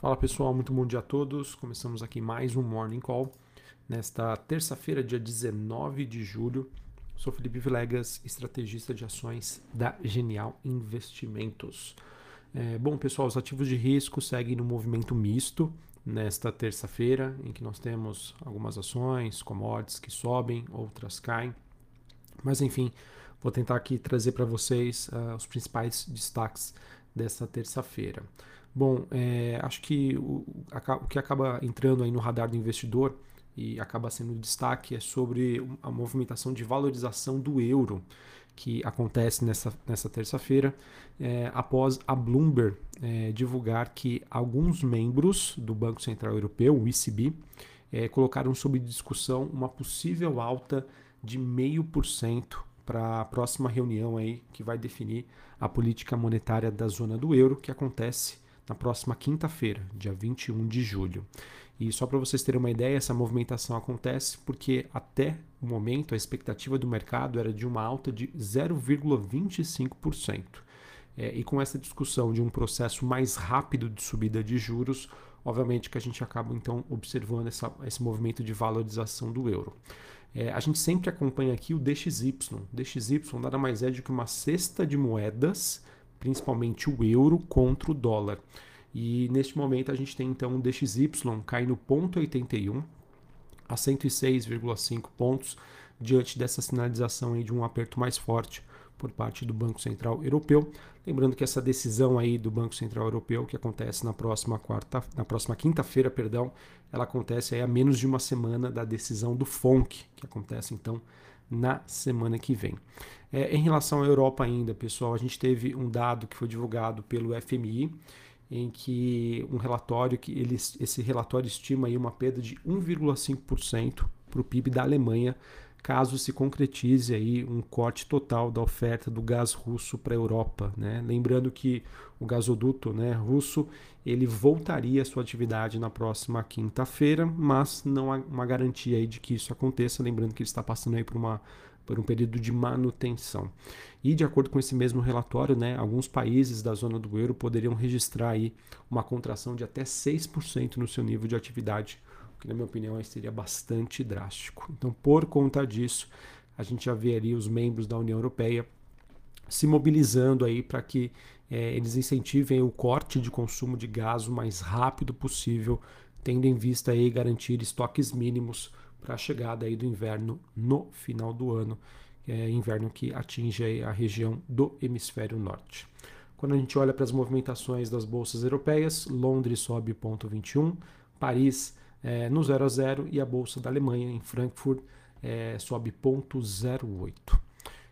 Fala pessoal, muito bom dia a todos. Começamos aqui mais um Morning Call nesta terça-feira, dia 19 de julho. Sou Felipe Vilegas, estrategista de ações da Genial Investimentos. É, bom, pessoal, os ativos de risco seguem no movimento misto nesta terça-feira, em que nós temos algumas ações, commodities que sobem, outras caem. Mas enfim, vou tentar aqui trazer para vocês uh, os principais destaques desta terça-feira. Bom, é, acho que o, o, que acaba entrando aí no radar do investidor e acaba sendo destaque é sobre a movimentação de valorização do euro que acontece nessa, nessa terça-feira, é, após a Bloomberg é, divulgar que alguns membros do Banco Central Europeu, o ECB, é, colocaram sob discussão uma possível alta de 0,5% para a próxima reunião aí que vai definir a política monetária da zona do euro, que acontece na próxima quinta-feira, dia 21 de julho. E só para vocês terem uma ideia, essa movimentação acontece porque até o momento a expectativa do mercado era de uma alta de 0,25%. É, e com essa discussão de um processo mais rápido de subida de juros, obviamente que a gente acaba então observando essa, esse movimento de valorização do euro. É, a gente sempre acompanha aqui o DXY. DXY nada mais é do que uma cesta de moedas principalmente o euro contra o dólar. E neste momento a gente tem então o DXY caindo 0,81 a 106,5 pontos diante dessa sinalização aí de um aperto mais forte por parte do Banco Central Europeu. Lembrando que essa decisão aí do Banco Central Europeu, que acontece na próxima quarta, na próxima quinta-feira, perdão, ela acontece aí a menos de uma semana da decisão do FONC, que acontece então na semana que vem. É, em relação à Europa ainda, pessoal, a gente teve um dado que foi divulgado pelo FMI, em que um relatório que ele, esse relatório estima aí uma perda de 1,5% para o PIB da Alemanha caso se concretize aí um corte total da oferta do gás russo para a Europa. Né? Lembrando que o gasoduto né, russo ele voltaria à sua atividade na próxima quinta-feira, mas não há uma garantia aí de que isso aconteça. Lembrando que ele está passando aí por uma por um período de manutenção. E de acordo com esse mesmo relatório, né, alguns países da zona do euro poderiam registrar aí uma contração de até 6% no seu nível de atividade que na minha opinião seria bastante drástico. Então, por conta disso, a gente já vê ali os membros da União Europeia se mobilizando aí para que é, eles incentivem o corte de consumo de gás o mais rápido possível, tendo em vista aí garantir estoques mínimos para a chegada aí do inverno no final do ano, é, inverno que atinge a região do hemisfério norte. Quando a gente olha para as movimentações das bolsas europeias, Londres sobe 0,21, Paris é, no 0 a 0 e a bolsa da Alemanha em Frankfurt é, sobe 0,08.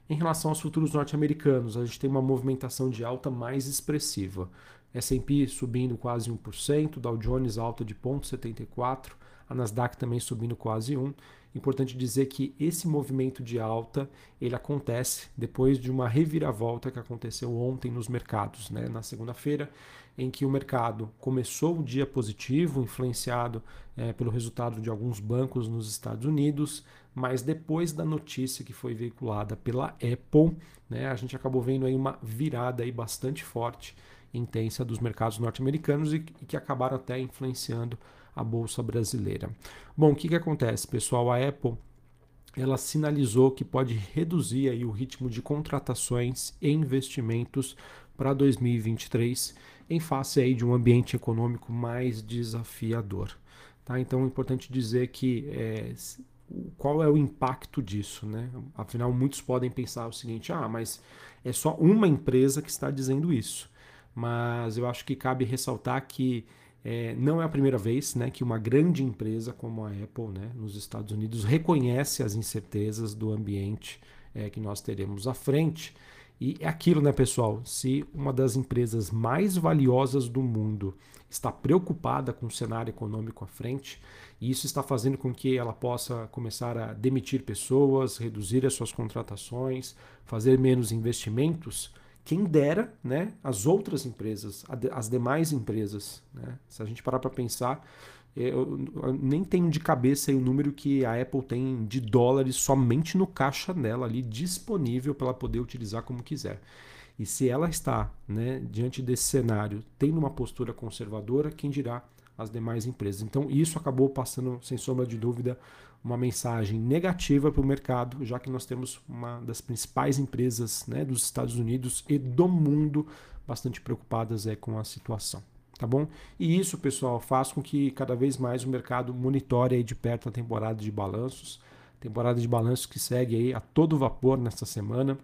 Em relação aos futuros norte-americanos, a gente tem uma movimentação de alta mais expressiva. S&P subindo quase 1%, Dow Jones alta de 0,74%, a Nasdaq também subindo quase 1%. Importante dizer que esse movimento de alta ele acontece depois de uma reviravolta que aconteceu ontem nos mercados, né? na segunda-feira, em que o mercado começou o dia positivo, influenciado é, pelo resultado de alguns bancos nos Estados Unidos, mas depois da notícia que foi veiculada pela Apple, né, a gente acabou vendo aí uma virada aí bastante forte, intensa dos mercados norte-americanos e, e que acabaram até influenciando a bolsa brasileira. Bom, o que, que acontece, pessoal? A Apple ela sinalizou que pode reduzir aí o ritmo de contratações e investimentos para 2023 em face aí de um ambiente econômico mais desafiador. Tá? Então é importante dizer que é, qual é o impacto disso, né? Afinal, muitos podem pensar o seguinte: ah, mas é só uma empresa que está dizendo isso. Mas eu acho que cabe ressaltar que é, não é a primeira vez né, que uma grande empresa como a Apple, né, nos Estados Unidos, reconhece as incertezas do ambiente é, que nós teremos à frente. E é aquilo, né, pessoal? Se uma das empresas mais valiosas do mundo está preocupada com o cenário econômico à frente, e isso está fazendo com que ela possa começar a demitir pessoas, reduzir as suas contratações, fazer menos investimentos, quem dera né, as outras empresas, as demais empresas. Né? Se a gente parar para pensar, eu, nem tenho de cabeça o número que a Apple tem de dólares somente no caixa dela ali disponível para ela poder utilizar como quiser. E se ela está, né, diante desse cenário, tendo uma postura conservadora, quem dirá as demais empresas? Então, isso acabou passando, sem sombra de dúvida, uma mensagem negativa para o mercado, já que nós temos uma das principais empresas né, dos Estados Unidos e do mundo bastante preocupadas é, com a situação. Tá bom? E isso, pessoal, faz com que cada vez mais o mercado monitore de perto a temporada de balanços. Temporada de balanços que segue aí a todo vapor nesta semana.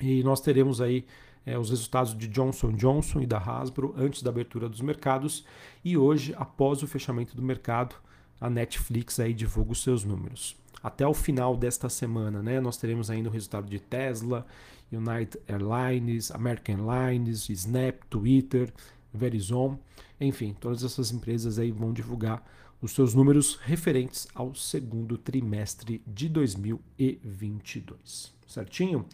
E nós teremos aí é, os resultados de Johnson Johnson e da Hasbro antes da abertura dos mercados. E hoje, após o fechamento do mercado, a Netflix aí divulga os seus números. Até o final desta semana, né, nós teremos ainda o resultado de Tesla, United Airlines, American Airlines, Snap, Twitter, Verizon, enfim, todas essas empresas aí vão divulgar os seus números referentes ao segundo trimestre de 2022. Certinho?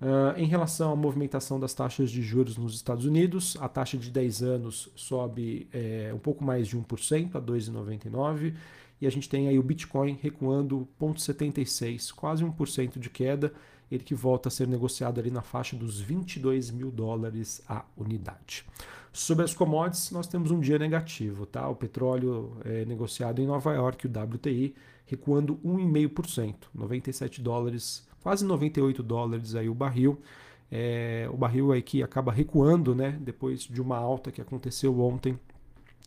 Uh, em relação à movimentação das taxas de juros nos Estados Unidos, a taxa de 10 anos sobe é, um pouco mais de 1%, a 2,99%, e a gente tem aí o Bitcoin recuando 0,76%, quase 1% de queda, ele que volta a ser negociado ali na faixa dos 22 mil dólares a unidade. Sobre as commodities, nós temos um dia negativo, tá? O petróleo é negociado em Nova York, o WTI, recuando 1,5%, 97 dólares quase 98 dólares aí o barril. É, o barril aí que acaba recuando, né, depois de uma alta que aconteceu ontem,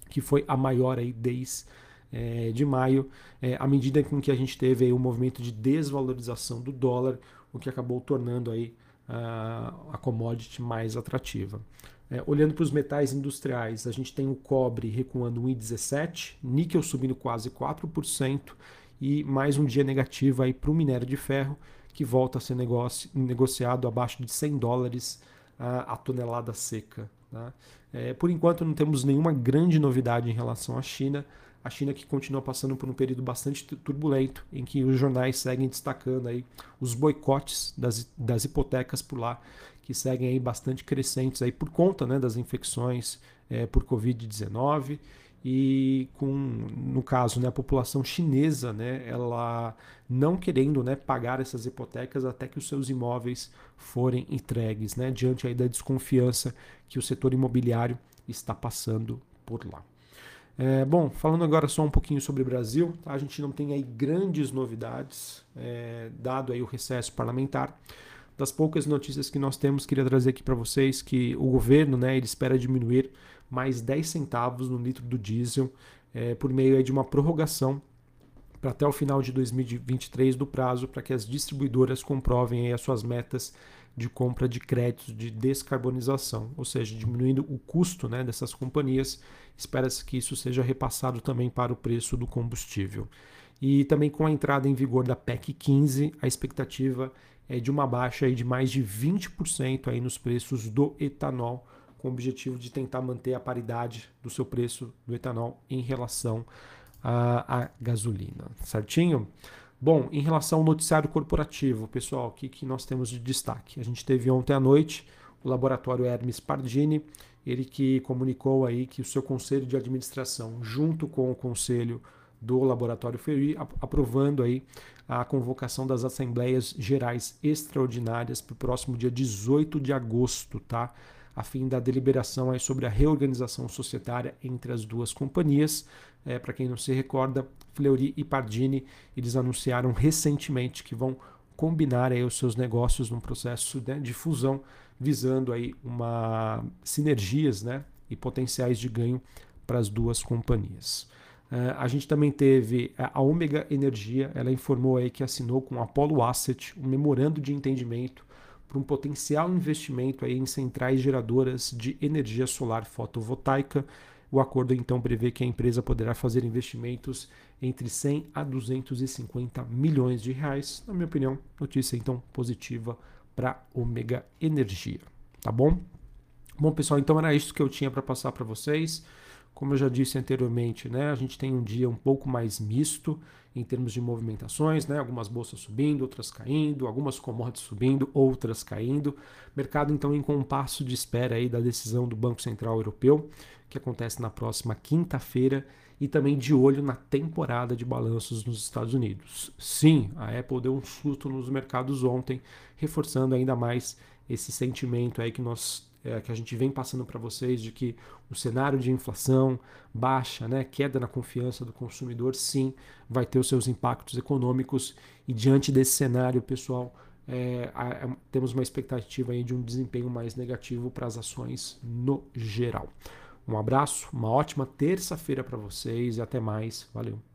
que foi a maior aí desde é, de maio, é, à medida com que a gente teve aí um movimento de desvalorização do dólar, o que acabou tornando aí a, commodity mais atrativa. É, olhando para os metais industriais, a gente tem o cobre recuando 1,17, níquel subindo quase 4% e mais um dia negativo aí para o minério de ferro, que volta a ser negociado abaixo de 100 dólares a, a tonelada seca. Tá? É, por enquanto não temos nenhuma grande novidade em relação à China. A China que continua passando por um período bastante turbulento, em que os jornais seguem destacando aí os boicotes das, das hipotecas por lá, que seguem aí bastante crescentes aí por conta né, das infecções é, por Covid-19 e com no caso né, a população chinesa né, ela não querendo né, pagar essas hipotecas até que os seus imóveis forem entregues né, diante aí da desconfiança que o setor imobiliário está passando por lá. É, bom, falando agora só um pouquinho sobre o Brasil, a gente não tem aí grandes novidades, é, dado aí o recesso parlamentar. Das poucas notícias que nós temos, queria trazer aqui para vocês que o governo né, ele espera diminuir mais 10 centavos no litro do diesel é, por meio de uma prorrogação para até o final de 2023 do prazo para que as distribuidoras comprovem as suas metas de compra de créditos de descarbonização, ou seja, diminuindo o custo né, dessas companhias. Espera-se que isso seja repassado também para o preço do combustível. E também com a entrada em vigor da PEC 15, a expectativa é de uma baixa aí de mais de 20% aí nos preços do etanol com o objetivo de tentar manter a paridade do seu preço do etanol em relação à, gasolina, certinho? Bom, em relação ao noticiário corporativo, pessoal, o que, que nós temos de destaque? A gente teve ontem à noite o laboratório Hermes Pardini, ele que comunicou aí que o seu conselho de administração, junto com o conselho do laboratório Ferri, aprovando aí a convocação das assembleias gerais extraordinárias para o próximo dia 18 de agosto, tá? A fim da deliberação aí sobre a reorganização societária entre as duas companhias. É, Para quem não se recorda, Fleury e Pardini eles anunciaram recentemente que vão combinar aí os seus negócios num processo né, de fusão, visando aí uma sinergias né, e potenciais de ganho para as duas companhias. Uh, a gente também teve a Omega Energia, ela informou aí que assinou com a Apollo Asset um memorando de entendimento para um potencial investimento aí em centrais geradoras de energia solar fotovoltaica. O acordo então prevê que a empresa poderá fazer investimentos entre 100 a 250 milhões de reais. Na minha opinião, notícia então positiva para Omega Energia, tá bom? Bom, pessoal, então era isso que eu tinha para passar para vocês. Como eu já disse anteriormente, né, a gente tem um dia um pouco mais misto em termos de movimentações, né, algumas bolsas subindo, outras caindo, algumas commodities subindo, outras caindo. Mercado então em compasso de espera aí da decisão do Banco Central Europeu, que acontece na próxima quinta-feira, e também de olho na temporada de balanços nos Estados Unidos. Sim, a Apple deu um susto nos mercados ontem, reforçando ainda mais esse sentimento aí que nós é, que a gente vem passando para vocês de que o cenário de inflação baixa, né, queda na confiança do consumidor, sim, vai ter os seus impactos econômicos e diante desse cenário, pessoal, é, a, temos uma expectativa aí de um desempenho mais negativo para as ações no geral. Um abraço, uma ótima terça-feira para vocês e até mais. Valeu!